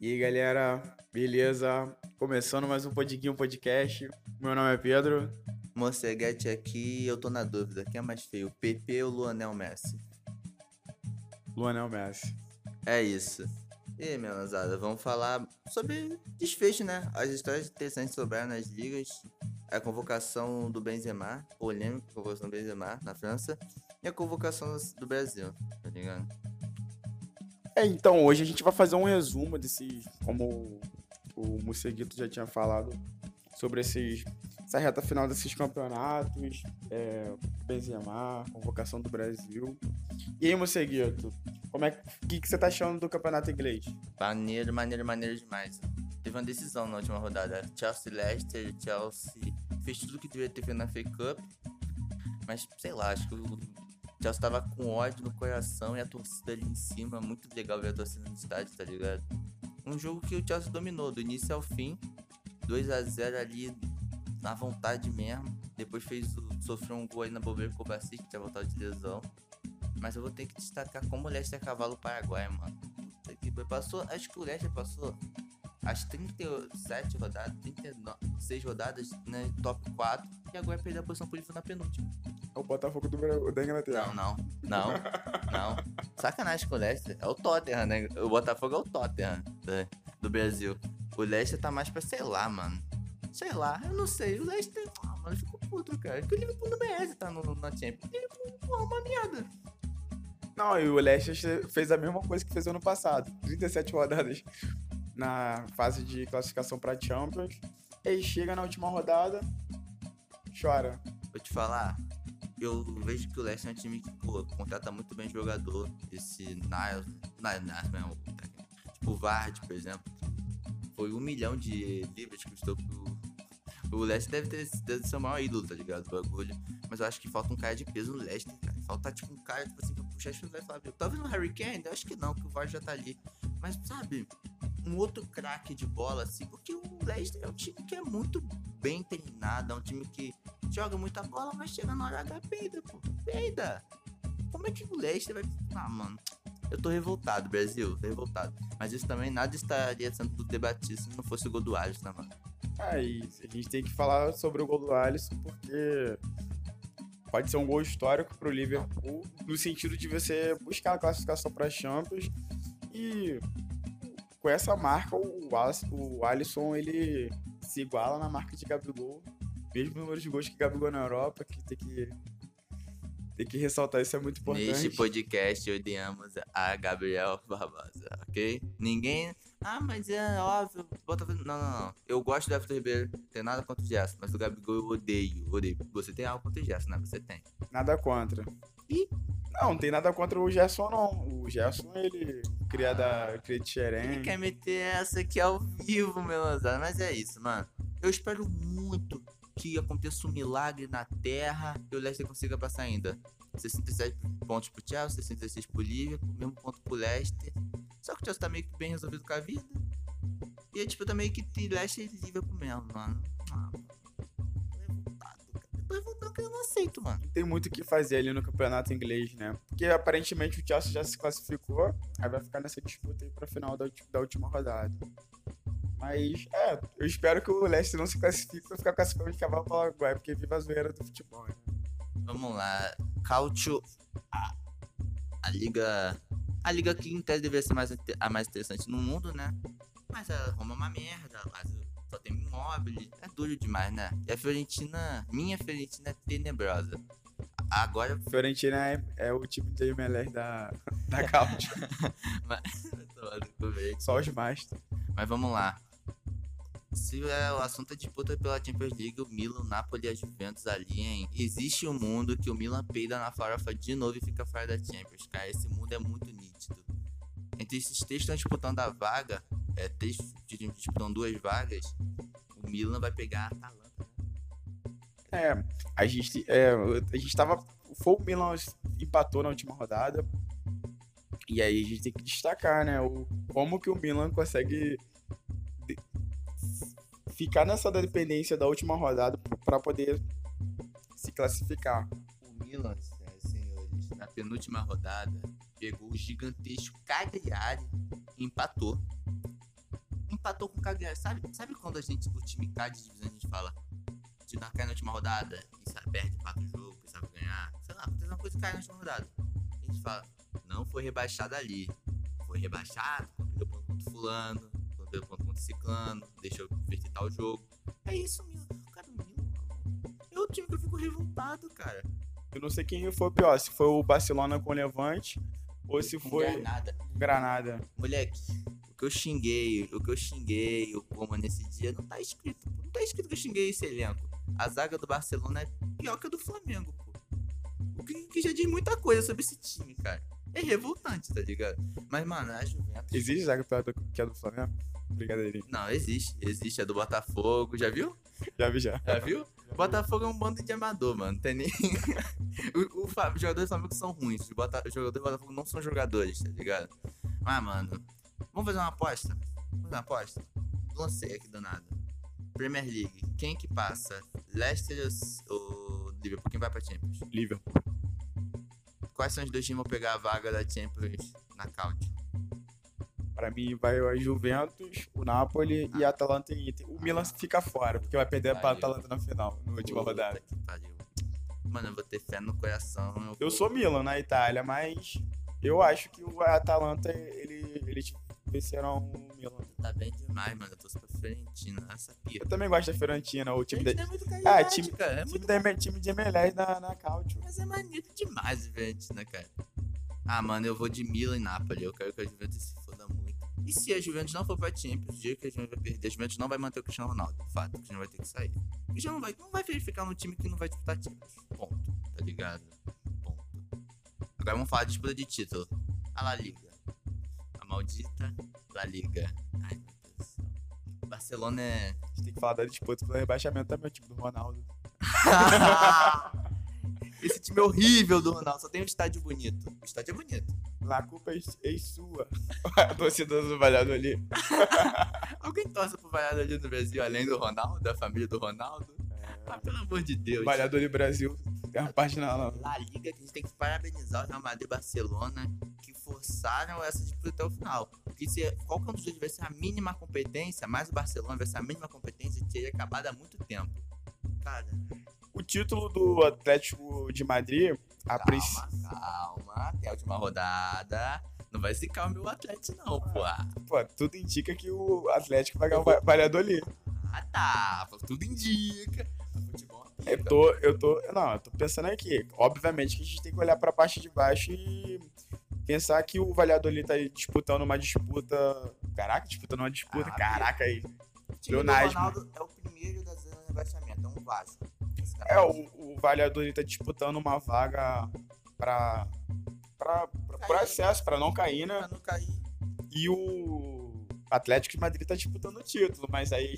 E aí, galera, beleza? Começando mais um Podiguinho Podcast. Meu nome é Pedro. Moceguete aqui, eu tô na dúvida. Quem é mais feio, o PP ou Luanel Messi? Luanel Messi. É isso. E aí, minha lanzada, vamos falar sobre desfecho, né? As histórias interessantes sobraram nas ligas. A convocação do Benzema, polêmica convocação do Benzema na França. E a convocação do Brasil, tá ligado? É, então, hoje a gente vai fazer um resumo desses, como o Museguito já tinha falado, sobre esses, essa reta final desses campeonatos, é, Benzema, convocação do Brasil. E aí, Museguito, como é que, que você tá achando do campeonato inglês? Maneiro, maneiro, maneiro demais. Teve uma decisão na última rodada. Chelsea Leicester, Chelsea fez tudo que deveria ter feito na FA Cup. Mas, sei lá, acho que o Chelsea tava com ódio no coração e a torcida ali em cima. Muito legal ver a torcida no estádio, tá ligado? Um jogo que o Chelsea dominou, do início ao fim. 2 a 0 ali na vontade mesmo. Depois fez o, sofreu um gol aí na bobeira com o Kovacic, que tinha voltado de lesão. Mas eu vou ter que destacar como o Leicester é cavalo paraguai, mano. Que passou, acho que o Leicester passou as 37 rodadas, 36 rodadas, né? Top 4. E agora perdeu a posição por na penúltima. É o Botafogo do, da Inglaterra. Não, não, não, não. Sacanagem com o Leicester. É o Tottenham, né? O Botafogo é o Tottenham né? do Brasil. O Leicester tá mais pra, sei lá, mano. Sei lá, eu não sei. O Leicester, ah, mano, ficou puto, cara. Porque o Liverpool não merece tá no, na Champions. O Liverpool, porra, uma merda. Não, e o Leicester fez a mesma coisa que fez ano passado. 37 rodadas na fase de classificação pra Champions. E aí chega na última rodada, chora. Vou te falar, eu vejo que o Leicester é um time que, pô, contrata muito bem jogador. Esse Niles, Niles, mesmo, tipo o Vard, por exemplo. Foi um milhão de libras que custou pro. O Leicester deve ter deve ser o maior ídolo, tá ligado? O bagulho. Mas eu acho que falta um cara de peso no Leicester, cara. Falta, tipo, um cara, tipo assim, pra puxar as vai falar, talvez no Harry Kane? Eu acho que não, que o Vard já tá ali. Mas, sabe, um outro craque de bola, assim, porque o Leicester é um time que é muito bem treinado, é um time que joga muita bola, mas chega na hora H, peida, pô, peida. Como é que o Leicester vai. Ah, mano. Eu tô revoltado, Brasil, tô revoltado. Mas isso também nada estaria sendo debatido se não fosse o gol do Alisson, né, mano? Ah, e a gente tem que falar sobre o gol do Alisson, porque pode ser um gol histórico pro Liverpool, no sentido de você buscar a classificação para Champions e com essa marca, o, Alisson, o Alisson ele se iguala na marca de Gabigol. Mesmo número de gols que Gabigol na Europa, que tem que, tem que ressaltar isso, é muito importante. Neste podcast odiamos a Gabriel Barbosa, ok? Ninguém. Ah, mas é óbvio. Bota... Não, não, não. Eu gosto do Everton Ribeiro, tem nada contra o Gerson, mas o Gabigol eu odeio, odeio. Você tem algo contra o Gerson, né? Você tem. Nada contra. E não, não tem nada contra o Gerson, não. O Gerson, ele cria da cria de Xerém. Ele quer meter essa aqui ao vivo, meu. Mas é isso, mano. Eu espero muito que aconteça um milagre na Terra e o Leicester consiga passar ainda. 67 pontos pro Chelsea, 66 pro Liverpool, mesmo ponto pro Leicester. Só que o Chelsea tá meio que bem resolvido com a vida. E é tipo, tá meio que Leicester e Liverpool mesmo, mano. Ah, que eu não aceito, mano. Tem muito o que fazer ali no campeonato inglês, né? Porque aparentemente o Chelsea já se classificou, aí vai ficar nessa disputa aí pra final da, da última rodada. Mas, é, eu espero que o Leicester não se classifique pra ficar classificado de cavalo para Paraguai, porque viva a zoeira do futebol, né? Vamos lá. Cautio. A, a liga. A liga que em tese deveria ser mais, a mais interessante no mundo, né? Mas a Roma é uma merda. Mas só tem imóvel, é duro demais, né? E a Fiorentina, minha Fiorentina é tenebrosa. Agora. Fiorentina é, é o time de Emelec da, da Couch. Só os masters. Mas vamos lá. Se é, o assunto é disputa pela Champions League, o Milan, Napoli e a Juventus ali, hein? Existe um mundo que o Milan peida na farofa de novo e fica fora da Champions, cara. Esse mundo é muito nítido. Entre esses três estão disputando a vaga, é, três disputando duas vagas, o Milan vai pegar a Atalanta. É, a gente, é, a gente tava. Foi o Milan empatou na última rodada. E aí a gente tem que destacar, né? O, como que o Milan consegue ficar nessa dependência da última rodada para poder se classificar. O Milan, é, senhores, na penúltima rodada, pegou o gigantesco Cagliari e empatou. empatou com o Cagliari. Sabe, sabe quando a gente, o time cai de divisão, a gente fala, de não cai na última rodada e sabe, perde, empata o jogo, e sabe ganhar. Sei lá, acontece uma coisa e cai na última rodada. A gente fala, não foi rebaixado ali. Foi rebaixado, perdeu ponto contra fulano, contra ciclano, deixou vertitar o jogo. É isso, Milan. Cara, Milan é o time que eu fico revoltado, cara. Eu não sei quem foi pior, se foi o Barcelona com o Levante ou se foi Granada. Granada. Moleque, o que eu xinguei, o que eu xinguei o Como nesse dia não tá escrito. Não tá escrito que eu xinguei esse elenco. A zaga do Barcelona é pior que a do Flamengo, pô. O que, que já diz muita coisa sobre esse time, cara. É revoltante, tá ligado? Mas, mano, a Juventus. Existe zaga pior do que a do Flamengo? Brigadeirinha. Não, existe. Existe a do Botafogo, já viu? Já vi já. Já viu? Botafogo é um bando de amador, mano. Tem nem. o, o os jogadores do Flamengo são ruins. Os, Bota... os jogadores do Botafogo não são jogadores, tá ligado? Mas, mano, vamos fazer uma aposta? Vamos fazer uma aposta? Lancei aqui do nada. Premier League, quem que passa? Leicester ou Liverpool? Quem vai pra Champions? Liverpool. Quais são os dois times que vão pegar a vaga da Champions na couch? Pra mim vai a Juventus, o Napoli e a Atalanta e Inter. O Milan fica fora, porque vai perder pra Valeu. Atalanta na final, na última Puta rodada. que pariu. Mano, eu vou ter fé no coração. Eu sou Milan na Itália, mas eu acho que o Atalanta, ele, eles vencerão o Milan. Tá bem demais, mano. Eu tô pra Fiorentina. Essa pia. Eu também gosto da Fiorentina, o time, da, é muito Ah, caridade, time- cara. É time, muito... da, time de MLS na, na Cautio. Mas é maneiro demais, Fiorentina, cara. Ah, mano, eu vou de Milan e Napoli. Eu quero que a Juventus se. E se a Juventus não for pra Champions, o dia que a Juventus vai perder, a Juventus não vai manter o Cristiano Ronaldo. Fato, o Cristiano vai ter que sair. O Cristiano não vai, não vai verificar no time que não vai disputar Champions. Ponto. Tá ligado? Ponto. Agora vamos falar de disputa de título. A La Liga. A maldita La Liga. Ai, meu Deus do céu. Barcelona é. A gente tem que falar da disputa pelo rebaixamento também, o time do Ronaldo. Esse time é horrível do Ronaldo, só tem um estádio bonito. O estádio é bonito. La culpa é, é sua. a torcida do Valladolid. Alguém torce pro Valladolid no Brasil, além do Ronaldo, da família do Ronaldo? Ah, pelo amor de Deus. Valladolid Brasil. Tem uma página lá. La Liga, que a gente tem que parabenizar o Real Madrid e Barcelona, que forçaram essa disputa até o final. Porque se qualquer um dos dois tivesse a mínima competência, mais o Barcelona tivesse a mínima competência, teria acabado há muito tempo. Cara, O título do Atlético de Madrid, a calma, princípio. calma, tem a última rodada. Não vai zicar o meu Atlético, não, pô. Pô, tudo indica que o Atlético vai ganhar o Va- Valladolid. Ah, tá. Tudo indica. Futebol é Eu tô, eu tô. Não, eu tô pensando aqui. Obviamente que a gente tem que olhar pra parte de baixo e pensar que o Valladolid tá disputando uma disputa. Caraca, disputando uma disputa. Ah, Caraca aí. O time do Pleonasmo. Ronaldo é o primeiro da zona de rebaixamento, é um Vasco. Esse cara É, o, o Valladolid tá disputando uma vaga pra pro Cair. acesso, pra não cair, né? Pra não cair. E o Atlético de Madrid tá disputando o título, mas aí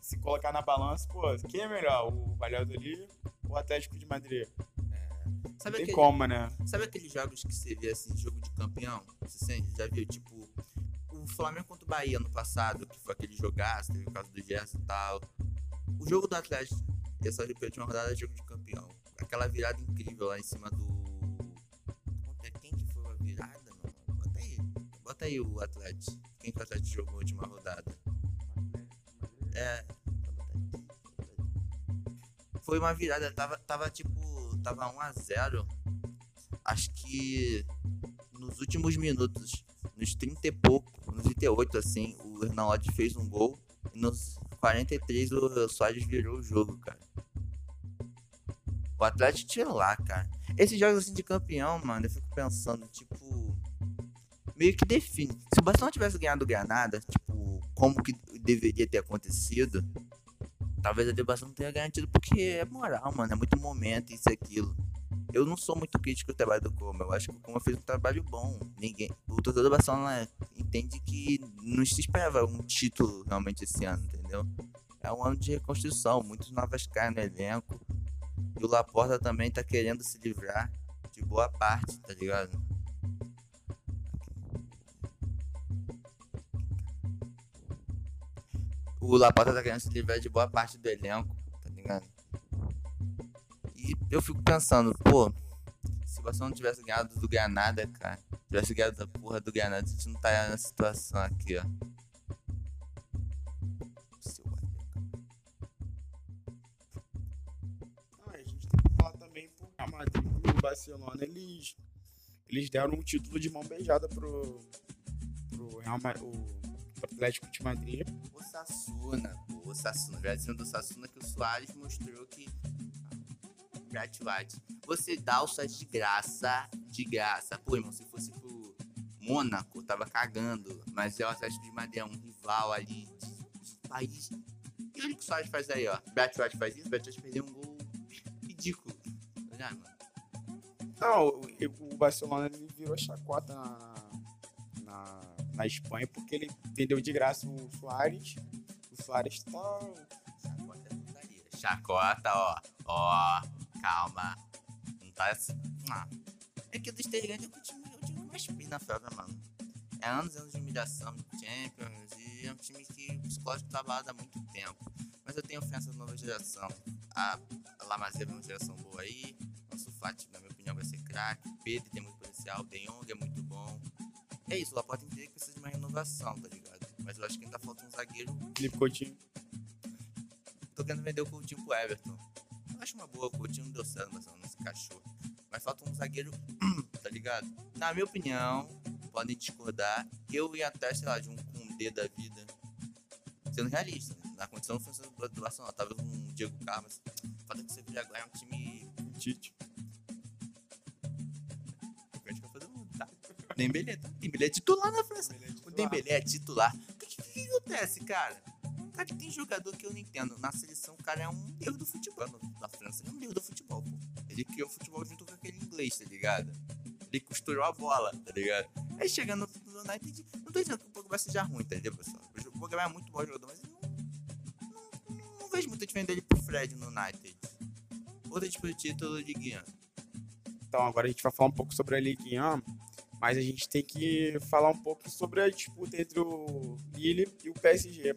se colocar na balança, pô, quem é melhor? O Valladolid ou o Atlético de Madrid? Não Sabe, tem aquele, como, né? sabe aqueles jogos que você vê assim, jogo de campeão? Você sente? Já viu? Tipo, o Flamengo contra o Bahia no passado, que foi aquele jogaço, teve o caso do Gerson e tal. O jogo do Atlético, essa última rodada é jogo de campeão. Aquela virada incrível lá em cima do. Quem que foi a virada, mano? Bota aí. Bota aí o Atlético. Quem que o Atlético jogou na última rodada? É. Foi uma virada, tava, tava tipo. Tava 1x0. Acho que nos últimos minutos, nos 30 e pouco, nos 38, assim, o Hernaldi fez um gol. E nos 43 o Soares virou o jogo, cara. O Atlético tirou lá, cara. Esses jogos assim de campeão, mano, eu fico pensando, tipo. Meio que define. Se o Barcelona tivesse ganhado o Granada, tipo, como que deveria ter acontecido, talvez a debação não tenha garantido, porque é moral, mano. É muito momento, isso e aquilo. Eu não sou muito crítico do trabalho do Coma. Eu acho que o Coma fez um trabalho bom. Ninguém, o torcedor do Barcelona entende que não se esperava um título realmente esse ano, entendeu? É um ano de reconstrução, muitas novas caras no elenco. O Laporta também tá querendo se livrar de boa parte, tá ligado? O Laporta tá querendo se livrar de boa parte do elenco, tá ligado? E eu fico pensando, pô, se o Barcelona tivesse ganhado do Granada, cara, tivesse ganhado da porra do Granada, a gente não tá nessa situação aqui, ó. Barcelona, eles, eles deram um título de mão beijada pro, pro Real o, Atlético de Madrid. O Sassuna, o Sassuna. Já dizendo do Sassuna que o Soares mostrou que. White. Você dá o Soares de graça, de graça. Pô, irmão, se fosse pro Mônaco, tava cagando. Mas é o Atlético de Madrid, é um rival ali de, país. E olha o que o Soares faz aí, ó. White faz isso, White perdeu um gol Não, o, Barcelona ele virou chacota na, na, na Espanha porque ele vendeu de graça o Soares. O Soares tá. Chacota é putaria. Chacota, ó. Ó, calma. Não tá assim. Ah. É que do Sterling é o time, é o time mais pina, Felga, mano. É anos e anos de humilhação de Champions e é um time que o psicológico abalado há muito tempo. Mas eu tenho ofensa da nova geração. A, Lamazia é uma geração boa aí. Nosso Fati, na vai ser craque. Pedro tem muito potencial. De Jong é muito bom. É isso, o Laporta entender que precisa de uma renovação, tá ligado? Mas eu acho que ainda falta um zagueiro Felipe Coutinho. tô querendo vender o Coutinho pro Everton. Eu acho uma boa, o Coutinho não deu certo, mas não se encaixou. Mas falta um zagueiro, tá ligado? Na minha opinião, podem discordar, eu ia até, sei lá, de um Kundê da vida. Sendo realista, né? na condição do Barcelona, talvez um Diego Carlos. Falta que você agora é um time. Tite. Dembélé, tá? Dembélé é titular na França. O Dembélé é titular. O que, que, que acontece, cara? Cara, tem jogador que eu não entendo. Na seleção, o cara é um deus do futebol. Na França, ele é um deus do futebol, pô. Ele criou o futebol junto com aquele inglês, tá ligado? Ele costurou a bola, tá ligado? Aí chega no, no United, não tô dizendo que o Pogba seja ruim, tá entendeu, pessoal? O Pogba é muito bom jogador, mas eu não, não, não vejo muita diferença dele pro Fred no United. Outro tipo de título de Guiana. Então agora a gente vai falar um pouco sobre a Ligue 1, mas a gente tem que falar um pouco sobre a disputa entre o Lille e o PSG.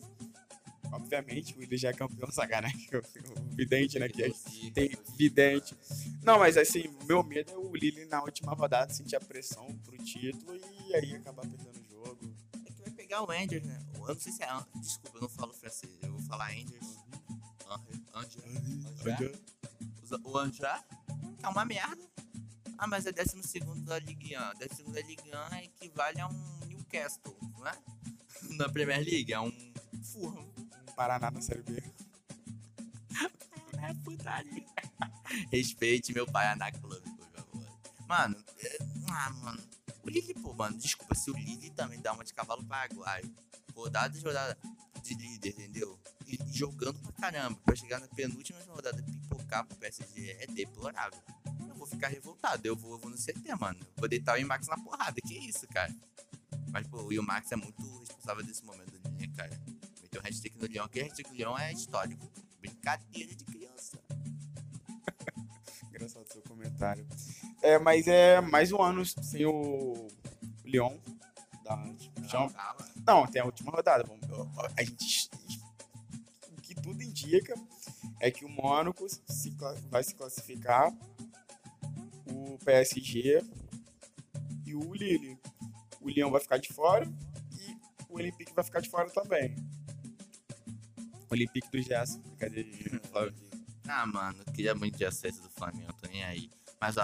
Obviamente, o Lille já é campeão, sacanagem. O vidente, né? Que é tem vidente. Não, mas assim, o meu medo é o Lille na última rodada sentir a pressão pro título e aí acabar perdendo o jogo. É que vai pegar o Angers, né? Eu não sei se é. Desculpa, eu não falo francês. Eu vou falar. Angers. Angers. Usa- O que é uma merda. Ah, mas é 12 da Ligue 1. 12 da Ligue 1 equivale a um Newcastle, não é? Na Premier League, é um Fulham. Um Paraná na Série B. É putaria. Respeite meu pai Ana Clube, por favor. Mano, é- ah, mano. O Lili, pô, mano, desculpa, se o Lili também dá uma de cavalo paraguaio, rodada de rodada de líder, entendeu? E jogando pra caramba, pra chegar na penúltima rodada pipocar pro PSG é deplorável. Vou ficar revoltado, eu vou, eu vou no CT, mano. Eu Vou deitar o Imax na porrada, que isso, cara. Mas, pô, o Imax é muito responsável desse momento do né, cara? Meteu um hashtag no Leão, que hashtag no Leão é histórico. Brincadeira de criança. Engraçado seu comentário. É, mas é mais um ano sem o Lyon da Champions. Calma. Não, tem a última rodada. Vamos- A gente. O que tudo indica é que o Mônaco se vai se classificar, o PSG e o Lille. O Lyon vai ficar de fora e o Olympique vai ficar de fora também. Olympique do Gerson. Brincadeira de Flávio. Ah, mano, eu queria muito de acesso do Flamengo, tô nem aí. Mas, ó,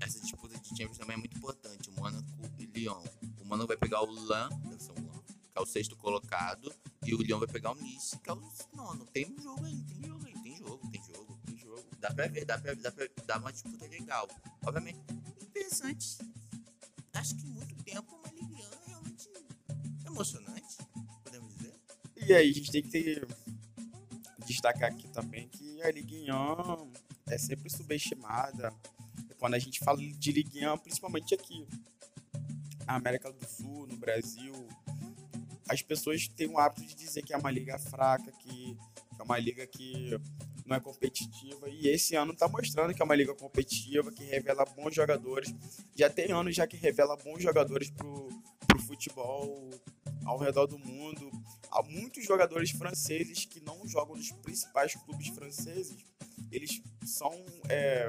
essa disputa de Champions também é muito importante. O Mônaco e Lyon. O Mônaco vai pegar o Lan, deve ser o Lan, que é o sexto colocado. E o Lyon vai pegar o Nice, que é o nono. Tem um jogo aí, tem jogo aí, tem jogo, Dá pra ver, dá pra, dá pra dar uma disputa legal. Obviamente, interessante. Acho que muito tempo uma Ligue 1 é realmente emocionante, podemos dizer. E aí a gente tem que ter- destacar aqui também que a 1 é sempre subestimada. Quando a gente fala de 1, principalmente aqui na América do Sul, no Brasil, as pessoas têm o hábito de dizer que é uma liga fraca, que é uma liga que não é competitiva. E esse ano está mostrando que é uma liga competitiva, que revela bons jogadores. Já tem anos já que revela bons jogadores pro, pro futebol ao redor do mundo há muitos jogadores franceses que não jogam nos principais clubes franceses, eles são é,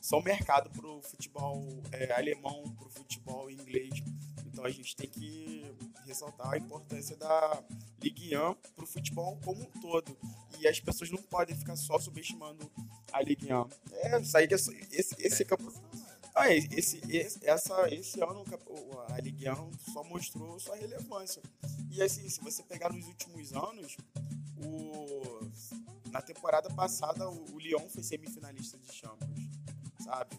são mercado pro futebol é, alemão, pro futebol inglês. Então a gente tem que ressaltar a importância da Ligue 1 pro futebol como um todo. E as pessoas não podem ficar só subestimando a Ligue 1. É, isso aí, esse, esse, campo. Ah, esse, esse, essa, esse ano a Ligue 1 só mostrou sua relevância. E assim, se você pegar nos últimos anos, o, na temporada passada o, o Lyon foi semifinalista de Champions, sabe?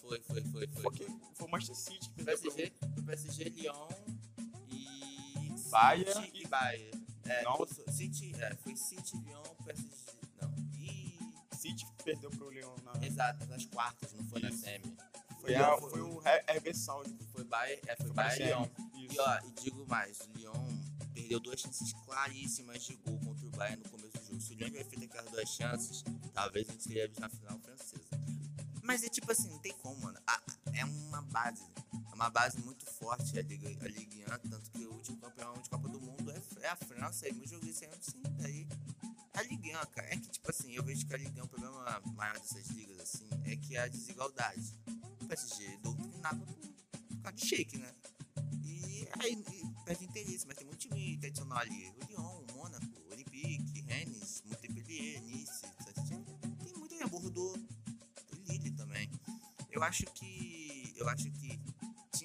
Foi, foi, foi, foi. Porque foi o Manchester City que perdeu PSG, PSG, Lyon Bayern City e Bayern. É, Não. foi- City, é, foi City, Lyon, PSG. Não. E. City perdeu pro Lyon na. Exato, nas quartas, não foi na Isso. semi. Foi, Lyon foi- foi o Salzburg. Foi Bayern, é, foi Foi Bayern e Lyon. semi. E, Isso. ó, e digo mais, o Lyon perdeu duas chances claríssimas de gol contra o Bayern no começo do jogo. Se o Lyon tivesse feito aquelas duas chances, talvez a gente teria visto na final francesa. Mas é tipo assim, não tem como, mano. É uma base. Uma base muito forte a Liga, a Ligue 1, tanto que o último campeão de Copa do Mundo é, a França, e muito jogo isso aí, sim, daí. A Ligue 1, cara, é que tipo assim, eu vejo que a Ligue 1, o problema maior dessas ligas, assim, é que a desigualdade. O PSG doutrinado por causa de shake, né? E aí e perde interesse, mas tem muito time tradicional ali. O Lyon, o Mônaco, o Olympique, Rennes, Montpellier, Nice, tem muito aí, a Bordeaux, o Lille também. Eu acho que. Eu acho que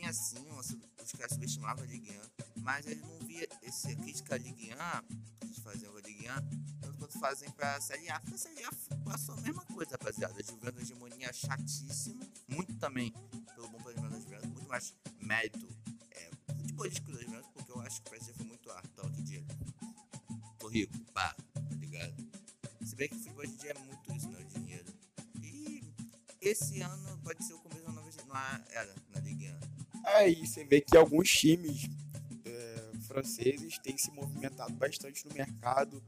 tinha sim, os, caras subestimavam a Ligue 1, mas eles não via esse, crítica à Ligue 1, que eles faziam a Ligue 1, tanto quanto fazem pra Série A. A Série A passou a mesma coisa, rapaziada. Uma hegemonia chatíssima, muito também pelo bom planejamento da Juventus, muito mais mérito é, futebolístico da Juventus, porque eu acho que o PSG foi muito toma aqui dinheiro. Tô rico, pá, tá ligado? Se bem que o futebol hoje em dia é muito isso, né? O dinheiro. E esse ano pode ser o começo de uma nova numa era na Ligue 1. Aí você vê que alguns times é, franceses têm se movimentado bastante no mercado,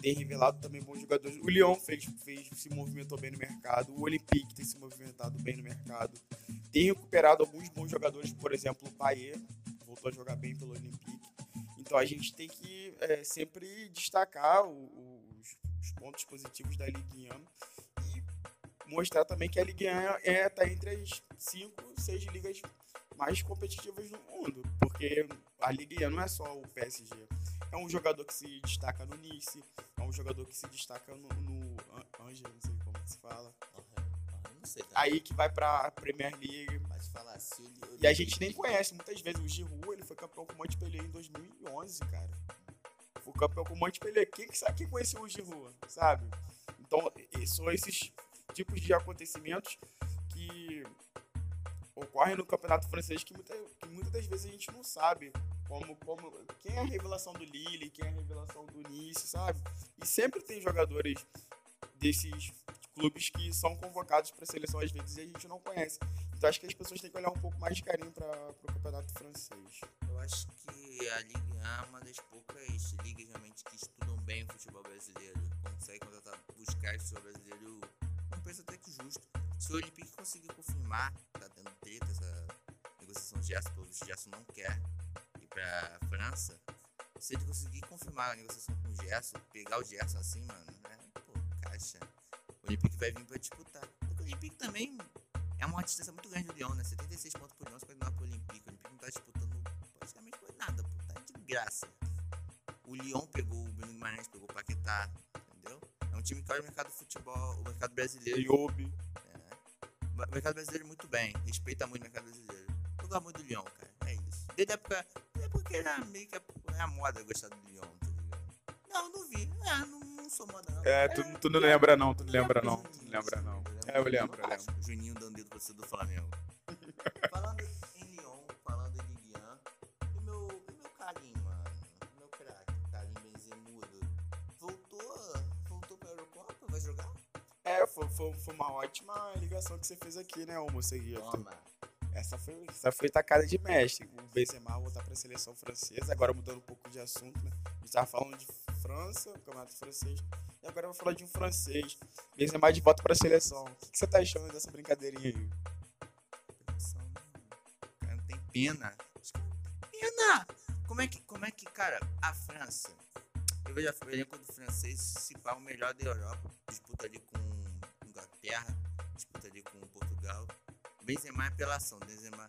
têm revelado também bons jogadores. O Lyon fez, fez, se movimentou bem no mercado, o Olympique tem se movimentado bem no mercado, tem recuperado alguns bons jogadores, por exemplo, o Payet voltou a jogar bem pelo Olympique. Então a gente tem que é, sempre destacar o- o- os, os pontos positivos da Ligue 1 e mostrar também que a Ligue 1 é, tá entre as 5, 6 ligas mais competitivas do mundo, porque a Ligue 1 não é só o PSG. É um jogador que se destaca no Nice, é um jogador que se destaca no, no An- Angers, não sei como que se fala. Não sei, tá? Aí que vai pra Premier League. Mas falar assim, o E a gente nem conhece muitas vezes. O Giroud, ele foi campeão com o Montpellier em 2011, cara. Foi campeão com o Montpellier. Quem, que sabe, quem conheceu o Giroud, sabe? Então, são esses tipos de acontecimentos que ocorrem no campeonato francês que, muita, que muitas das vezes a gente não sabe. Como, como, quem é a revelação do Lille, quem é a revelação do Nice, sabe? E sempre tem jogadores desses clubes que são convocados para a seleção às vezes e a gente não conhece. Então acho que as pessoas têm que olhar um pouco mais de carinho para o campeonato francês. Eu acho que a Ligue 1 é uma das poucas ligas realmente que estudam bem o futebol brasileiro. Consegue contratar, buscar esse futebol brasileiro um preço até que justo. Se o Olympique conseguir confirmar, tendo treta essa negociação de Gerson, pelo visto Gerson não quer ir pra França. Se ele conseguir confirmar a negociação com o Gerson, pegar o Gerson assim, mano, né? Pô, caixa. O Olympique vai vir pra disputar. Porque o Olympique também é uma distância muito grande do Lyon, né? 76 pontos por Lyon, 59 pro Olympique. O Olympique não tá disputando praticamente por nada, pô. Tá de graça. O Lyon pegou o Bruno Guimarães, pegou o Paquetá, entendeu? É um time que olha o mercado do futebol, o mercado brasileiro. Yobi. O mercado brasileiro muito bem, respeita muito o mercado brasileiro. Eu gosto muito do Lyon, cara. É isso. Desde a época. É porque era meio que a, é a moda gostar do Lyon, tá ligado? Não, não vi. É, não, não sou moda, não. É, tu, tu não lembra não, tu não lembra não, tu não lembra não. É, eu lembro, eu lembro. Juninho dando dedo pra você do Flamengo. Ligação que você fez aqui, né, Moceguito? Toma. Essa foi, essa foi tacada de mestre. O Benzema voltar para a seleção francesa. Agora mudando um pouco de assunto, né? A gente tava falando de França, campeonato francês. E agora eu vou falar de um francês. Benzema de volta para a seleção. O que, que você tá achando dessa brincadeirinha aí? O cara não tem pena. Pena! Como é que, como é que, cara, a França. Eu vejo a- o elenco do francês se pá o melhor da Europa. Disputa ali com Inglaterra, Portugal. Benzema é apelação. Benzema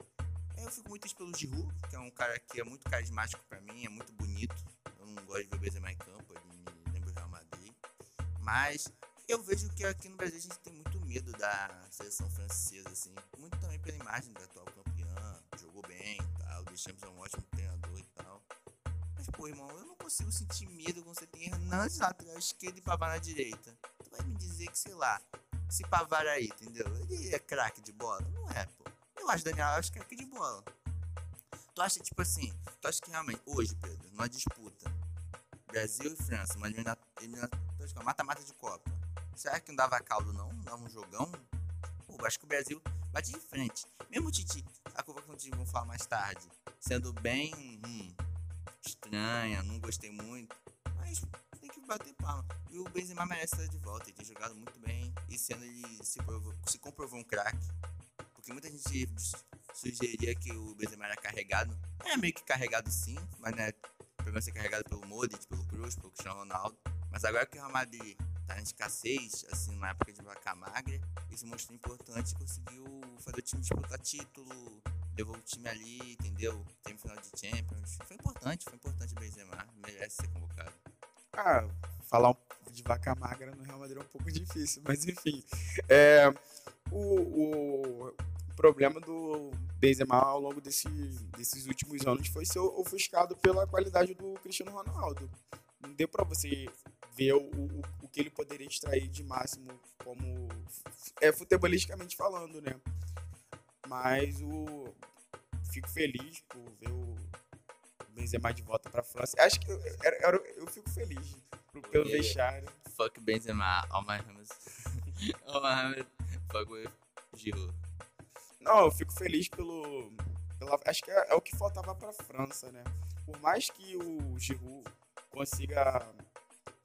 Eu fico muito pelo Giroud, que é um cara que é muito carismático pra mim, é muito bonito. Eu não gosto de ver Benzema em campo, ele me lembra o Real Madrid. Mas eu vejo que aqui no Brasil a gente tem muito medo da seleção francesa, assim. Muito também pela imagem da atual campeã, jogou bem e tal. O Deschamps é um ótimo treinador e tal. Mas, pô, irmão, eu não consigo sentir medo quando você tem Hernandes lateral esquerda e Pavar na direita. Tu vai me dizer que, sei lá, se Pavar aí, entendeu? Ele é craque de bola? Não é, pô. Eu acho Daniel Alves craque de bola. Tu acha, tipo assim, tu acha que realmente, hoje, Pedro, numa disputa, Brasil e França, uma eliminatória, mata-mata de Copa, será que não dava caldo não? Não dava um jogão? Pô, acho que o Brasil bate de frente. Mesmo o Titi, a convocação do Titi, vamos falar mais tarde, sendo bem hum, estranha, não gostei muito, mas tem que bater palma. E o Benzema merece estar de volta, ele tem jogado muito bem, e sendo ele se, provou, se comprovou um craque, porque muita gente sugeria que o Benzema era carregado, é meio que carregado sim, mas né, pelo ser carregado pelo Modric, pelo Cruz, pelo Cristiano Ronaldo, mas agora que o Real Madrid tá em escassez, assim, na época de vaca magra, se mostrou importante e conseguiu fazer o time disputar título, levou o time ali, entendeu? Tem final de Champions. Foi importante, foi importante o Benzema, merece ser convocado. Ah, falar de vaca magra no Real Madrid é um pouco difícil, mas enfim. É, o, o problema do Benzema ao longo desse, desses últimos anos foi ser ofuscado pela qualidade do Cristiano Ronaldo. Não deu para você ver o, o, o, que ele poderia extrair de máximo como é futebolisticamente falando, né? Mas o fico feliz por ver o Benzema de volta para França. Acho que eu, eu, eu, fico feliz pelo yeah. vestiário. Fuck Benzema, all my Hammers. all my Hammers. Fuck with Giroud. Não, eu fico feliz pelo pela, acho que é, é o que faltava para França, né? Por mais que o Giroud consiga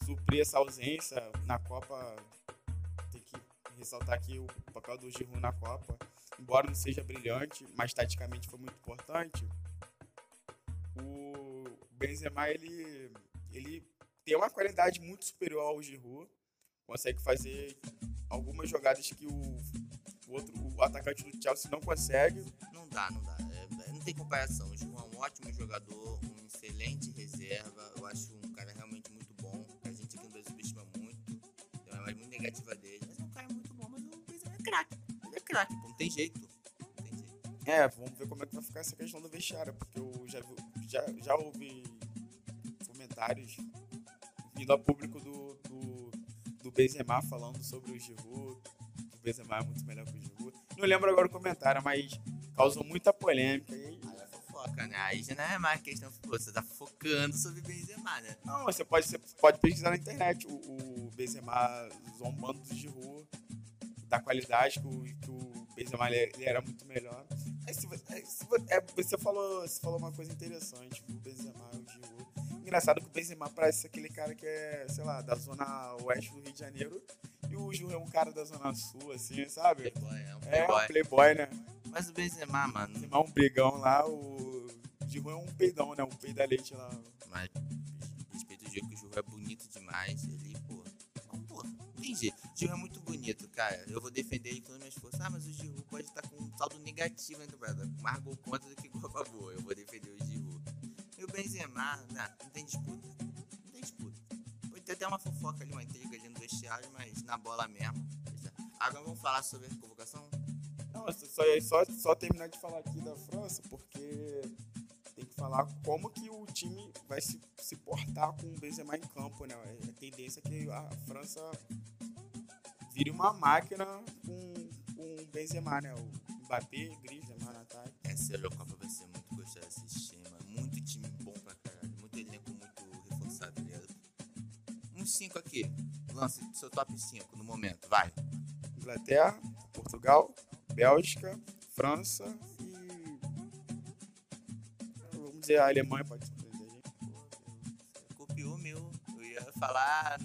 suprir essa ausência na Copa. Tem que ressaltar aqui o papel do Giroud na Copa. Embora não seja brilhante, mas taticamente foi muito importante. O Benzema, ele, ele tem uma qualidade muito superior ao Giroud. Consegue fazer algumas jogadas que o, o outro o atacante do Chelsea não consegue. Não dá, não dá. É, não tem comparação. O Giroud é um ótimo jogador, um excelente reserva. Eu acho um cara realmente muito bom negativa dele. Mas é um cara muito bom, mas o Benzema é craque. Ele é craque, pô, não tem jeito. Não tem jeito. É, vamos ver como é que vai ficar essa questão do vestiário, porque eu já, vi, já, já ouvi comentários vindo a público do, do, do Benzema falando sobre o Giroud, que o Benzema é muito melhor que o Giroud. Não lembro agora o comentário, mas causou muita polêmica. E aí, é fofoca, né? Aí já não é mais questão, você tá focando sobre Benzema, né? Não, você pode, você pode pesquisar na internet o, o Benzema zombando do Giroud, da qualidade que o, que o Benzema ele era muito melhor. Se, se, é, você, falou, você falou uma coisa interessante, o Benzema e o Giroud. Engraçado que o Benzema parece aquele cara que é, sei lá, da zona oeste do Rio de Janeiro. E o Giroud é um cara da zona sul, assim, sabe? Playboy, é um playboy. É, um playboy, né? Mas o Benzema, mano... Benzema é um brigão lá, o Giroud é um peidão, né? Um peida leite lá. Mas, respeito o Giroud, que o Giroud é bonito demais. Ele, pô, entendi. O Giroud é muito bonito, cara. Eu vou defender ele com as minhas forças. Ah, mas o Giroud pode estar com um saldo negativo né, campeonato. Mais gol contra do que gol a favor. Eu vou defender o Giroud. E o Benzema, não, não tem disputa. Não tem disputa. Pode ter até uma fofoca ali, uma intriga ali no vestiário, mas na bola mesmo. Agora vamos falar sobre a convocação? Não, só, só, só terminar de falar aqui da França, porque tem que falar como que o time vai se, se portar com o Benzema em campo, né? A tendência é que a França vire uma máquina com, com o Benzema, né? O Mbappé, Griezmann no ataque. Essa Eurocopa vai ser muito gostosa de assistir, mano. Muito time bom pra caralho. Muito elenco muito reforçado, tá ligado? Uns 5 aqui. Lance seu top 5 no momento, vai. Inglaterra, Portugal, Bélgica, França dizer a Alemanha pode gente. Copiou meu. Eu ia falar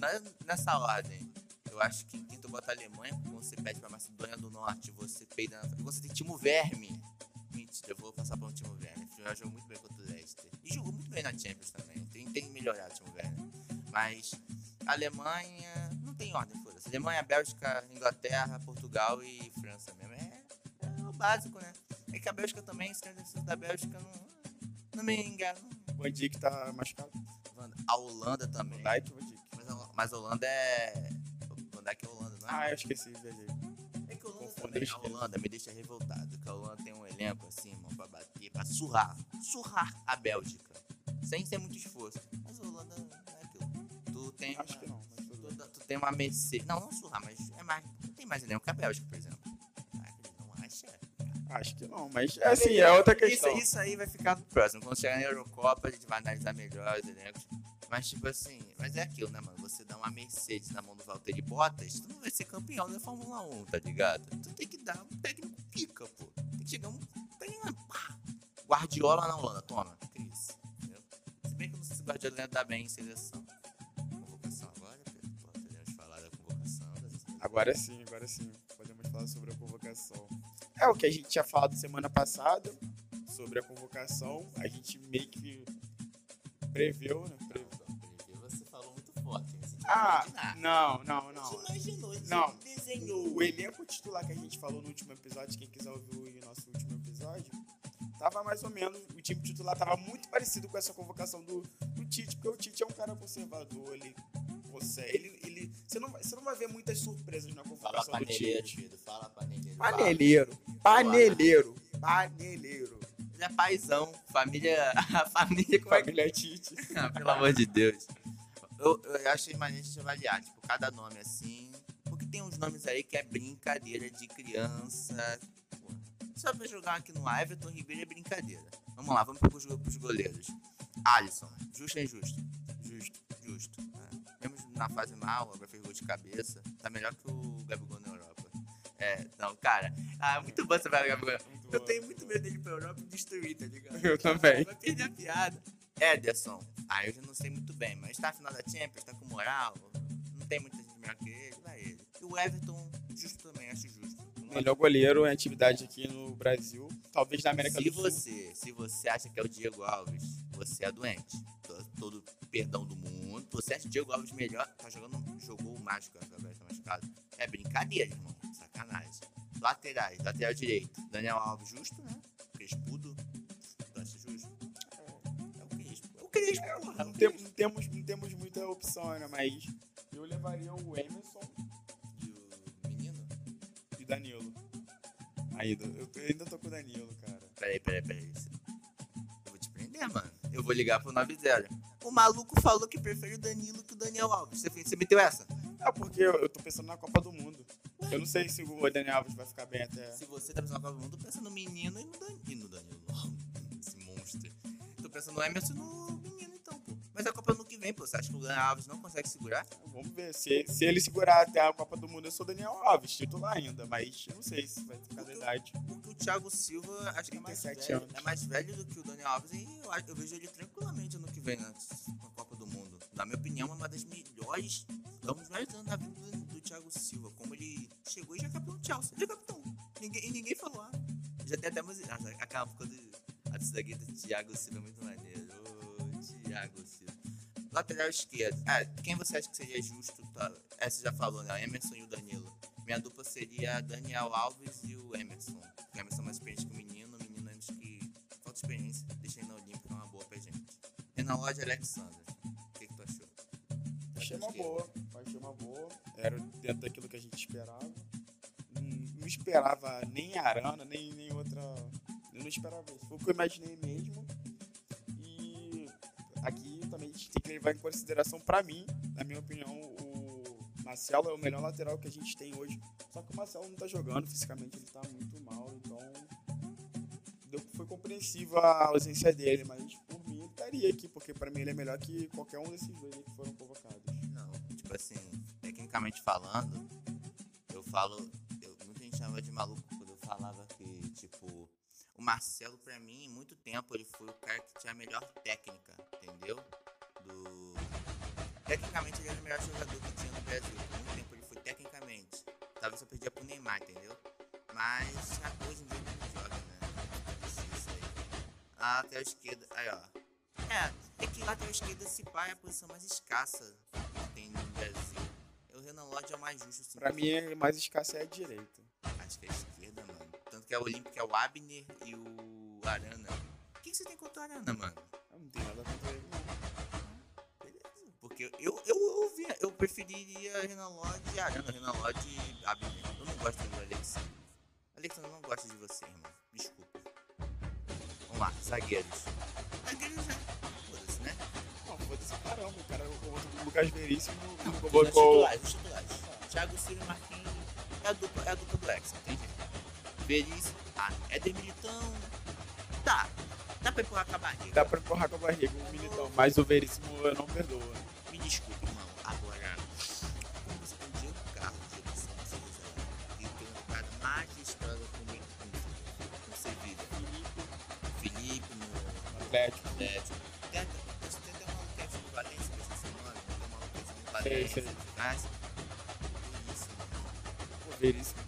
nessa ordem. Eu acho que em quinto bota a Alemanha, você pede pra Macedônia do Norte, você peida na Você tem Timo Verme. Mentira, eu vou passar pra um Timo Verme. Já jogou muito bem contra o Leicester. E jogou muito bem na Champions também. Tem, tem que melhorar o Timo Verme. Mas Alemanha. Não tem ordem, foda-se. Alemanha, Bélgica, Inglaterra, Portugal e França mesmo. É, é o básico, né? É que a Bélgica também, se tem da Bélgica, não, não me engano. O Van Dijk tá machucado. A Holanda também. Van Dijk, Van Dijk. Mas a, mas a Holanda é. Van Dijk é Holanda, não é? Ah, eu esqueci, viajei. É que a Holanda, também, a. Holanda me deixa revoltado. Que a Holanda tem um elenco assim, irmão, pra bater, pra surrar. Surrar a Bélgica. Sem ser muito esforço. Mas a Holanda não é aquilo. Tu tem. Acho que não, mas bem. Tu, tu tem uma Mercedes. Não, não surrar, mas é mais. Tem mais elenco que a Bélgica, por exemplo. Ah, ele não acha? Acho que não, mas assim, é outra Isso, questão. isso aí vai ficar no próximo. Quando chegar na Eurocopa, a gente vai analisar melhor os elencos. Mas, tipo assim, mas é aquilo, né, mano? Você dá uma Mercedes na mão do Valtteri Bottas, tu não vai ser campeão da Fórmula 1, tá ligado? Tu tem que dar um técnico pica, pô. Tem que chegar um. técnico, pá. Guardiola na Holanda, toma. Que isso, entendeu? Se bem que eu não sei se o Guardiola ia dar bem em seleção. Convocação agora, Pedro? Pô, podemos falar da convocação. da- Agora sim, agora sim. Podemos falar sobre a convocação. É o que a gente tinha falado semana passada sobre a convocação. A gente meio que preveu, né? Ah, não, não, não. Você imaginou, você Não. desenhou. O elenco titular que a gente falou no último episódio, quem quiser ouvir o nosso último episódio, tava mais ou menos. O time titular tava muito parecido com essa convocação do, do Tite, porque o Tite é um cara conservador, ele consegue. Ele, ele, você, não, vai- você não vai ver muitas surpresas na Fala convocação do paneleiro, Tite. Fala paneleiro. Paneleiro, paneleiro, paneleiro. Ele é paizão. Família. A família. Como é. Família Tite. Ah, Pelo amor de Deus. Eu, eu achei maneiro a gente avaliar, tipo, cada nome assim. Porque tem uns nomes aí que é brincadeira de criança. Pô, Só pra jogar aqui no Everton, Ribeiro é brincadeira. Vamos lá, vamos pros, pros goleiros. Alisson, justo ou injusto? Justo, justo. É. Mesmo na fase mal, agora fez gol de cabeça. Tá melhor que o Gabigol na Europa. É, não, cara. Ah, muito bom você falar do Gabigol. Eu tenho muito medo dele pra Europa e destruir, tá ligado? Eu também. Vai perder a piada. Ederson. Ah, eu já não sei muito bem, mas tá na final da Champions, tá com moral. Não tem muita gente melhor que ele, vai ele. E o Everton, justo também, acho justo. O melhor goleiro em atividade aqui no Brasil, talvez na América se do Sul. você, se você acha que é o Diego Alves, você é doente. To- Todo perdão do mundo. Você acha o Diego Alves melhor? Tá jogando, jogou o mágico, agora tá machucado. É brincadeira, irmão. Sacanagem. Laterais, lateral direito. Daniel Alves, justo, né? Crespudo. É. Não, tem- não temos, não temos muita opção, né? Mas eu levaria o Emerson E o menino? e o Danilo. Ainda, eu tô- eu ainda tô com o Danilo, cara. Peraí, peraí, peraí. Eu vou te prender, mano. Eu vou ligar pro 90. O maluco falou que prefere o Danilo que o Daniel Alves. Você, você meteu essa? É porque eu, eu tô pensando na Copa do Mundo. Eu não sei se o Daniel Alves vai ficar bem até. Se você tá pensando na Copa do Mundo, pensa no menino e no, Dan... e no Danilo. Esse monstro. Tô pensando no Emerson e no. Mas a Copa no que vem, pô. Você acha que o Daniel Alves não consegue segurar? Vamos ver. Se, se ele segurar até a Copa do Mundo, eu sou o Daniel Alves, titular ainda. Mas eu não sei se vai ficar da idade. Porque o Thiago Silva, acho que é mais 37 velho. anos. É mais velho do que o Daniel Alves. E eu, eu vejo ele tranquilamente ano que vem na, na Copa do Mundo. Na minha opinião, é uma das melhores. Dos melhores anos da vida do, do Thiago Silva. Como ele chegou e já é capitão do Chelsea. Ele é capitão. Ninguém, e ninguém falou. Ah, já tem até música. ah, Aquela música do. A daqui do Thiago Silva é muito maneiro. Thiago Silva. Lateral esquerdo. Ah, quem você acha que seria justo? Tá? Essa você já falou, né? O Emerson e o Danilo. Minha dupla seria Daniel Alves e o Emerson. O Emerson é mais experiente que o menino, o menino é acho que falta experiência. Deixa ele na Olímpica, é uma boa pra gente. E na loja Alexander. O que, que tu achou? Achei uma boa. Achei uma boa. Era dentro daquilo que a gente esperava. Não, não esperava nem Arana, nem, nem outra. Eu não esperava isso. Foi o que eu imaginei mesmo. Aqui também a gente tem que levar em consideração, pra mim, na minha opinião, o Marcelo é o melhor lateral que a gente tem hoje. Só que o Marcelo não tá jogando, fisicamente ele tá muito mal, então. Foi compreensível a ausência dele, mas por mim ele estaria aqui, porque pra mim ele é melhor que qualquer um desses dois que foram convocados. Não, tipo assim, tecnicamente falando, eu falo. Eu, muita gente chamava de maluco quando eu falava que, tipo, o Marcelo, pra mim, em muito tempo, ele foi o cara que tinha a melhor técnica, entendeu? Do. Tecnicamente ele era o melhor jogador que tinha no Brasil. Por muito tempo ele foi tecnicamente. Talvez eu perdia pro Neymar, entendeu? Mas hoje em dia ele não joga, né? Isso aí. A lateral esquerda. Aí, ó. É, é que lateral esquerda se pá é a posição mais escassa que tem no Brasil. O Renan Lodge é o mais justo, assim. Pra mim, é mais escassa é a direita. Acho que é a esquerda, que é o Olímpico, é o Abner e o Arana. O que, que você tem contra o Arana, mano? Eu não tenho nada contra ele, não. Beleza. Porque eu, eu, eu, eu preferiria Renan Lodge e Arana, Renan Lodge e Abner. Eu não gosto do Alexandre. Alexandre, eu não gosto de você, irmão. Desculpa. Vamos lá, zagueiros. Zagueiros já. Foda-se, né? Não, foda-se caramba, o cara o Lucas Veríssimo Não, os colocou. titulares, os titulares. Thiago Silva e Marquinhos é a dupla, é a dupla do Hexa, tem Veríssimo, ah, é de Militão. Dá. Dá pra empurrar com a barriga. Dá pra empurrar com a barriga o Militão, mas o Veríssimo eu não perdoa. Me desculpe, irmão. Agora, como você tem o Diego Carlos de opção de reserva e tem um cara magistrado com meio com Sevilha. Felipe no Atlético. Atlético. Tem até uma maluquete no Valência essa semana. Tem uma maluquete no Sei, Valência. sei. Mas, isso, mano. Pô, Veríssimo.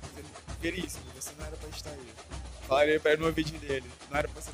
Veríssimo, Falaria pra ele no vídeo dele. Não era pra você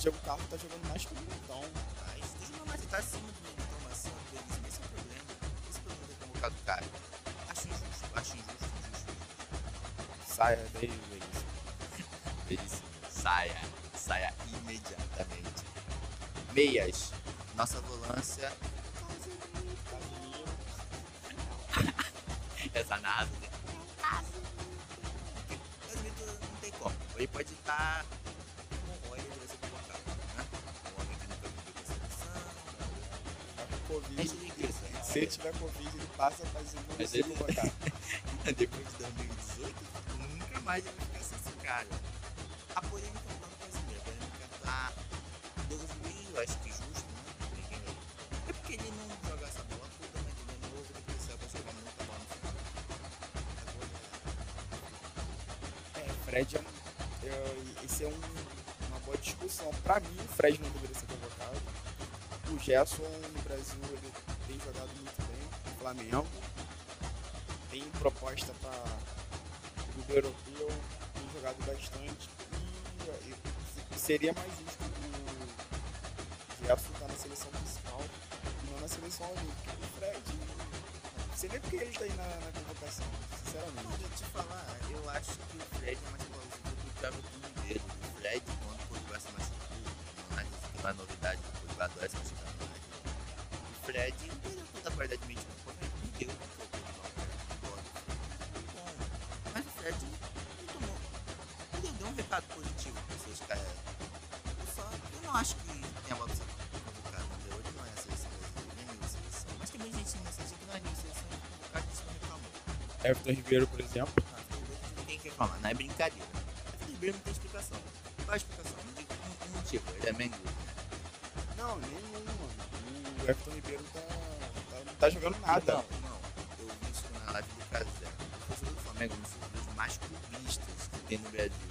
Diego Carlos tá jogando mais que o Militão. Mas deixa eu mais, tá acima do Militão, mas acima deles. Esse é o problema. Esse é problema ter convocado o cara. Acho injusto, acho injusto, injusto. Saia daí, Veríssimo. Veríssimo. Saia. Saia imediatamente. Meias. Nossa volância. Essa nada, né? Não tem como. Ele pode estar. Como Covid. Mas? Se ele tiver Covid, ele passa pra Mas desenvolver ele- convocado. Depois de 2018, nunca mais ele vai ficar sem esse cara. A polêmica tá no Casimiro, a polêmica tá 2000, eu acho que justo, né? É porque ele não joga essa bola toda, mas ele é novo, ele precisa pra jogar muita bola no final. É, Fred é um. é, esse é um- uma boa discussão. Pra mim, o Fred não deveria ser convocado. O Gerson Flamengo. Tem proposta para o europeu, tem jogado bastante. E, seria mais justo o Gerson estar na seleção principal e não na seleção olímpica. O Fred, você vê porque ele tá aí na, na convocação, sinceramente. Eu te falar, eu acho que o Fred é mais plausível do que o Everton. O Fred, quando o Pogba se machucou, não é tem uma novidade, o se machucar no United. O Fred não perdeu tanta qualidade de Recado positivo para os seus caras. Eu só, eu não acho que bola pra ser convocado, entendeu? Ele não é a seleção brasileira, nem a seleção. Mas tem muita gente nessa gente que não é nem seleção convocada, isso não reclamou. Everton Ribeiro, por exemplo. Não tem que reclamar, não é brincadeira. Essa Ribeiro não tem explicação. Qual a explicação? Me diga um, um motivo. Ele é Mengu. Não, nenhum, mano. O Everton Ribeiro tá, tá- não tá jogando nada. Não, não. Eu vi isso na live do Casé. O torcedor do Flamengo é um dos mais clubistas que tem no Brasil.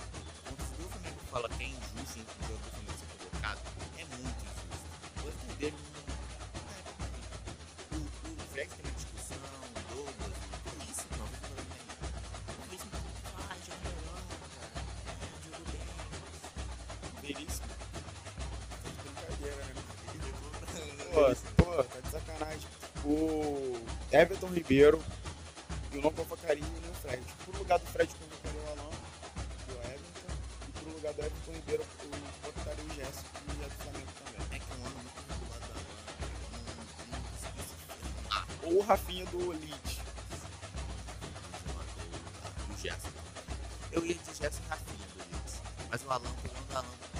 Everton Ribeiro, eu não convocaria nem o Fred. Pro lugar do Fred, convocaria o Alan, do Everton. E pro lugar do Everton Ribeiro, eu convocaria o Gerson, que é do Flamengo também. É que é um ano muito regular da Alan. Ou o Rafinha do Leeds. do Gerson. Eu ia de Gerson e Rafinha do Leeds. Mas o Alan, pegando o Alan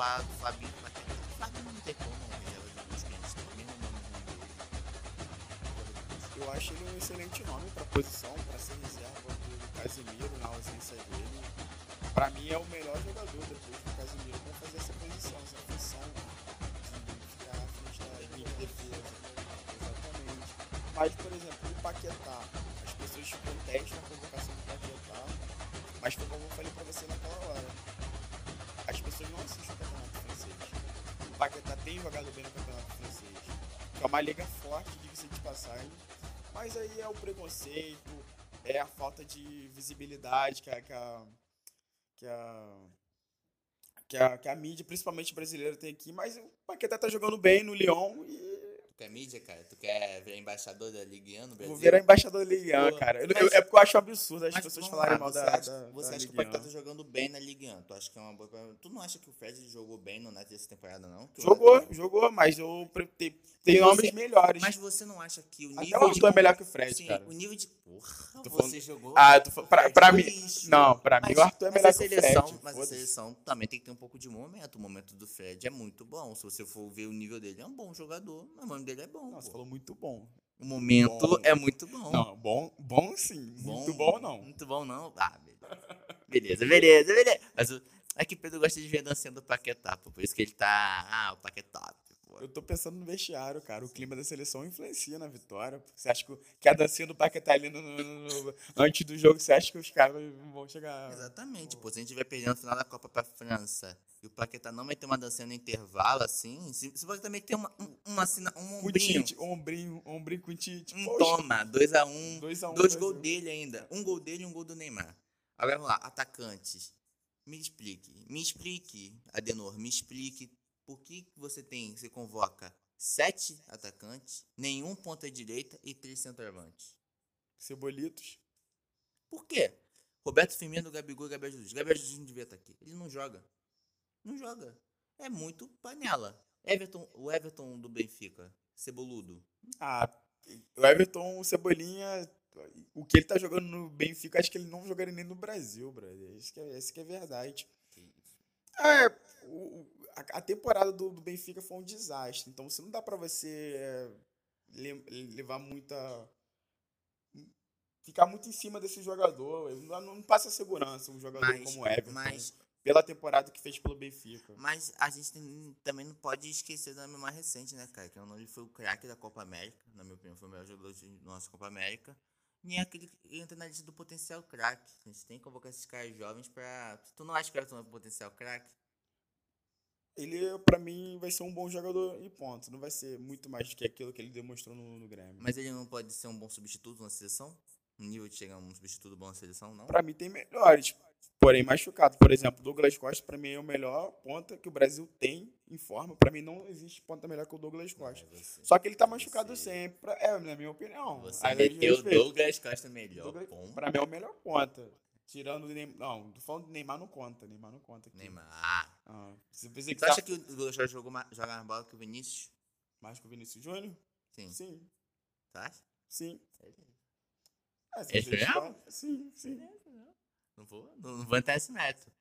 falar do Fabinho Paquetá. O Fabinho não tem como, que a gente tem, mesmo o nome dele. Eu acho ele um excelente nome pra posição, pra ser reserva do Casimiro na ausência dele. Pra mim é o melhor jogador depois do Casimiro pra fazer essa posição, essa função de ficar à frente da linha de defesa. Exatamente. Mas, por exemplo, o Paquetá, as pessoas contestam a convocação do Paquetá, mas como eu falei pra você naquela Paquetá tem jogado bem no campeonato francês. É uma liga forte, diga-se de passagem. Mas aí é o preconceito, é a falta de visibilidade que a, que a, que a, que a, que a mídia, principalmente brasileira, tem aqui. Mas o Paquetá tá jogando bem no Lyon e Tu quer mídia, cara? Tu quer ver embaixador da Ligue 1 no Brasil? vou virar embaixador da Ligue 1, Pô, cara. Eu- eu- é porque eu acho absurdo as pessoas falarem mal da, acha, da, você da acha que o Ligue 1. Paquetá tá jogando bem na Ligue 1? Tu acha que é uma boa... Tu não acha que o Fred jogou bem no Net essa temporada, não? O Jogou, Arthur- jogou, mas eu tem Mas nomes melhores. Mas você não acha que o Até nível o Arthur de... é melhor que o Fred, Sim, cara. o nível de... Porra, Tô você falando- jogou... Ah, tu, pra, pra mim. Não, pra mim Mas- o Arthur é melhor a que o seleção, Fred. Mas a seleção também tem que ter um pouco de momento. O momento do Fred é muito bom. Se você for ver o nível dele, é um bom jogador. Mas o dele é bom. Não, você pô. falou muito bom. O momento Bom. é muito bom. Não, bom, bom sim. Muito bom não. Muito bom não. Ah, beleza. Beleza, beleza, beleza. Mas o- é que o Pedro gosta de ver a dancinha do Paquetá, pô. Por isso que ele tá. Ah, o Paquetá. Eu tô pensando no vestiário, cara. O clima da seleção influencia na vitória. Você acha que, o- a dancinha do Paquetá ali no, no- no- antes do jogo, você acha que os caras vão chegar. Exatamente, pô. Se a gente estiver perdendo no final da Copa pra França e o Paquetá não meter uma dancinha no intervalo, assim, se, se o Paquetá meter uma, um, uma, assina- um Com ombrinho, Tite, ombrinho, ombrinho com Tite. um Poxa, toma, 2x1, um, dois a um, dois gols um. dele ainda. Um gol dele e um gol do Neymar. Agora vamos lá, atacantes. Me explique, me explique, Adenor, me explique por que que você tem, você convoca sete atacantes, nenhum ponta direita e três centroavantes. Cebolitos. Por quê? Roberto Firmino, Gabigol e Gabriel Jesus. Gabriel Jesus não devia estar aqui. Ele não joga. Não joga. É muito panela. Everton, o Everton do Benfica, ceboludo. Ah, o Everton, o Cebolinha, o que ele tá jogando no Benfica, acho que ele não jogaria nem no Brasil, brother. Isso que é, isso que é verdade. É, o- a, temporada do, do Benfica foi um desastre. Então, você não dá pra você é, le- levar muita. Ficar muito em cima desse jogador. Não, não passa segurança um jogador Mas, como o Everton. mas, Pela temporada que fez pelo Benfica. mas a gente tem- também não pode esquecer da memória recente, né, cara? Que o ele foi o craque da Copa América. Na minha opinião, foi o melhor jogador da nossa Copa América. E é aquele que entra na lista do potencial craque. A gente tem que convocar esses caras jovens pra. Tu não acha que o Everton é um potencial craque? Ele, pra mim, vai ser um bom jogador e ponto. Não vai ser muito mais do que aquilo que ele demonstrou no, no Grêmio. Mas ele não pode ser um bom substituto na seleção? Nível de chegar um substituto bom na seleção, não? Pra mim tem melhores, porém machucado. Por exemplo, Douglas Costa pra mim é o melhor ponta que o Brasil tem em forma. Pra mim não existe ponta melhor que o Douglas Costa. Você- Só que ele tá machucado você- sempre. pra- É, na minha opinião. Você Aí, meteu o respeito. Douglas Costa melhor. Douglas- Bom, Pra mim é o melhor ponta. Tirando o Neymar. Não, tô falando do Neymar não conta. Neymar não conta aqui. Neymar. Ah, você pensa que Você tá acha que o Douglas Costa jogou ma- joga mais bola que o Vinícius? mais que o Vinícius Júnior? Sim. Sim, Tá? sim. É, mesmo? fala- Sim, sim. Não vou, não, não vou entrar nesse método.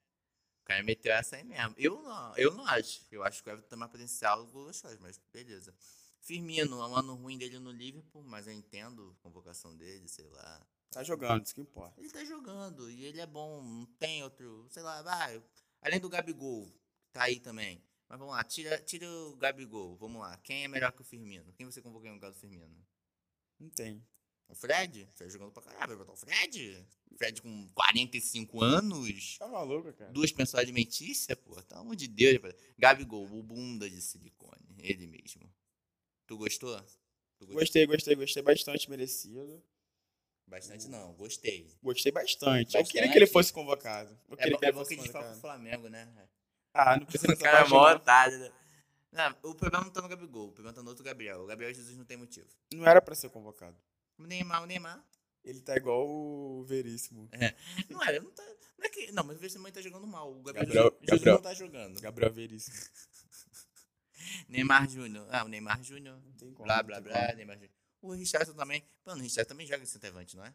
O cara meteu essa aí mesmo. Eu não, eu não acho. Eu acho que o Everton tem mais potencial do mas beleza. Firmino, é um ano ruim dele no Liverpool, mas eu entendo a convocação dele, sei lá. Tá jogando, isso que importa. Ele tá jogando e ele é bom, não tem outro, sei lá, vai. Além do Gabigol, tá aí também. Mas vamos lá, tira, tira o Gabigol, vamos lá. Quem é melhor que o Firmino? Quem você convocou no lugar do Firmino? Não tem. O Fred? O Fred jogando pra caralho, vai botar o Fred? Fred com 45 anos? Tá maluco, cara. Duas pensões alimentícias, pô. Pelo amor de Deus. rapaz. Gabigol, o bunda de silicone. Ele mesmo. Tu gostou? Tu gostou? Gostei, gostei, gostei bastante, merecido. Bastante não, gostei. Gostei bastante. Eu queria Bastante? que ele fosse convocado. Eu É queria bom, que é ele bom que fosse a gente fala pro convocado. Flamengo, né? Ah, não precisa O dessa cara é mó otário, né? Não, o problema não tá no Gabigol, o problema tá no outro Gabriel. O Gabriel Jesus não tem motivo. Não era pra ser convocado. O Neymar, o Neymar. Ele tá igual o Veríssimo. Não é, não tá. Não, é que, não mas o também tá jogando mal. O Gabriel, Gabriel- Gabriel- não tá jogando. Gabriel Veríssimo. Neymar Júnior. Ah, o Neymar Júnior. Não tem como. Blá, blá, blá. como. Neymar Júnior. O Richardson também. Mano, o Richardson também joga de centroavante, não é?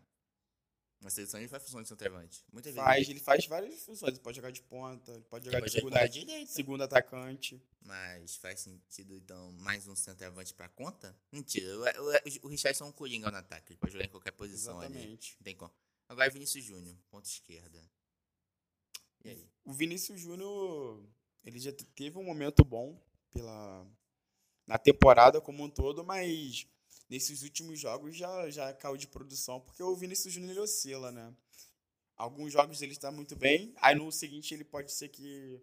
Na seleção ele faz função de centroavante. Muitas vezes. Faz, ele faz várias funções. Ele pode jogar de ponta, ele pode jogar Ele de segunda, direita. segundo atacante. Mas faz sentido, então, mais um centroavante pra conta? Mentira, o, o, o Richardson é um coringa no ataque. Ele pode jogar em qualquer posição ali. Exatamente. Não tem como. Agora Vinícius Júnior, ponta esquerda. E aí? O Vinícius Júnior, ele já te- teve um momento bom pela na temporada como um todo, mas nesses últimos jogos já, já caiu de produção, porque o Vinícius Júnior ele oscila, né? Alguns jogos ele está muito bem, aí no seguinte ele pode ser que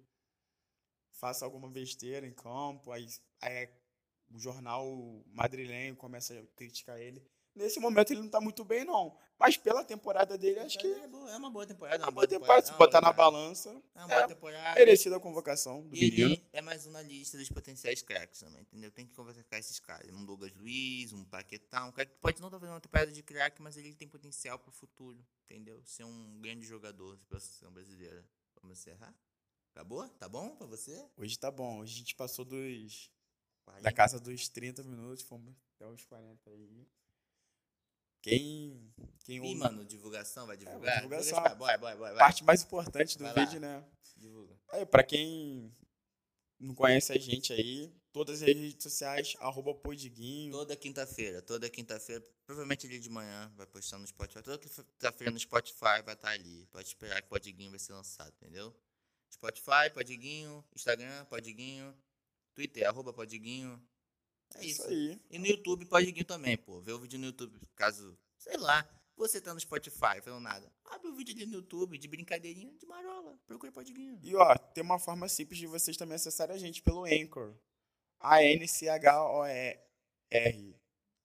faça alguma besteira em campo, aí, aí o jornal madrilenho começa a criticar ele. Nesse momento ele não tá muito bem, não. Mas pela temporada dele, acho que é, boa, é uma boa temporada. é uma uma boa temporada, se é uma botar na balança, É uma boa é temporada. merecida a convocação do E menino. é mais um na lista dos potenciais craques também, entendeu? Tem que conversar com esses caras. Um Douglas Luiz, um Paquetá, um cara que pode não estar fazendo uma temporada de craque, mas ele tem potencial pro futuro, entendeu? Ser um grande jogador pela seleção brasileira. Vamos encerrar? Acabou? Tá bom pra você? Hoje tá bom. Hoje a gente passou dos. Da 40. casa dos 30 minutos, fomos até os 40 aí. Quem. Quem Ih, ouve- mano, divulgação, vai divulgar? É, divulgação. Divulga, Bora, bora, parte mais importante do Vai lá. vídeo, né? Divulga. É, pra quem não conhece a gente aí, todas as redes sociais, arroba podiguinho. Toda quinta-feira, toda quinta-feira, provavelmente ali de manhã, vai postar no Spotify. Toda quinta-feira no Spotify vai estar ali. Pode esperar que o Podiguinho vai ser lançado, entendeu? Spotify, Podiguinho, Instagram, Podiguinho, Twitter, arroba Podiguinho. É isso. aí. E no YouTube, Podiguinho também, pô. Vê o vídeo no YouTube, caso, sei lá, você tá no Spotify, fazendo nada. Abre o vídeo ali no YouTube, de brincadeirinha, de marola. Procura Podiguinho. E ó, tem uma forma simples de vocês também acessarem a gente pelo Anchor. A-N-C-H-O-R.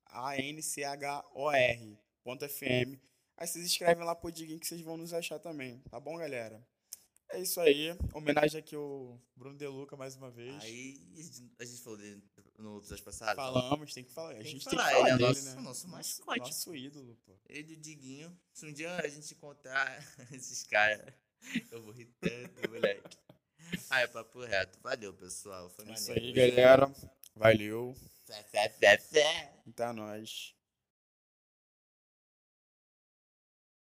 A-N-C-H-O-R. FM. Aí vocês escrevem lá Podiguinho que vocês vão nos achar também. Tá bom, galera? É isso aí. Homenagem aqui ao Bruno Deluca mais uma vez. Aí, a gente falou dele no episódio passado. Falamos, tem que falar. A Tem que gente falar, tem que falar ele é nosso- né? nosso mascote. Nosso ídolo, pô. Ele e o Diguinho. Se um dia a gente encontrar esses caras, eu vou rir tanto, moleque. Ah, é papo reto. Valeu, pessoal. Foi É isso maneiro. aí, galera. Valeu. Fé, fé, fé, fé. Até nós.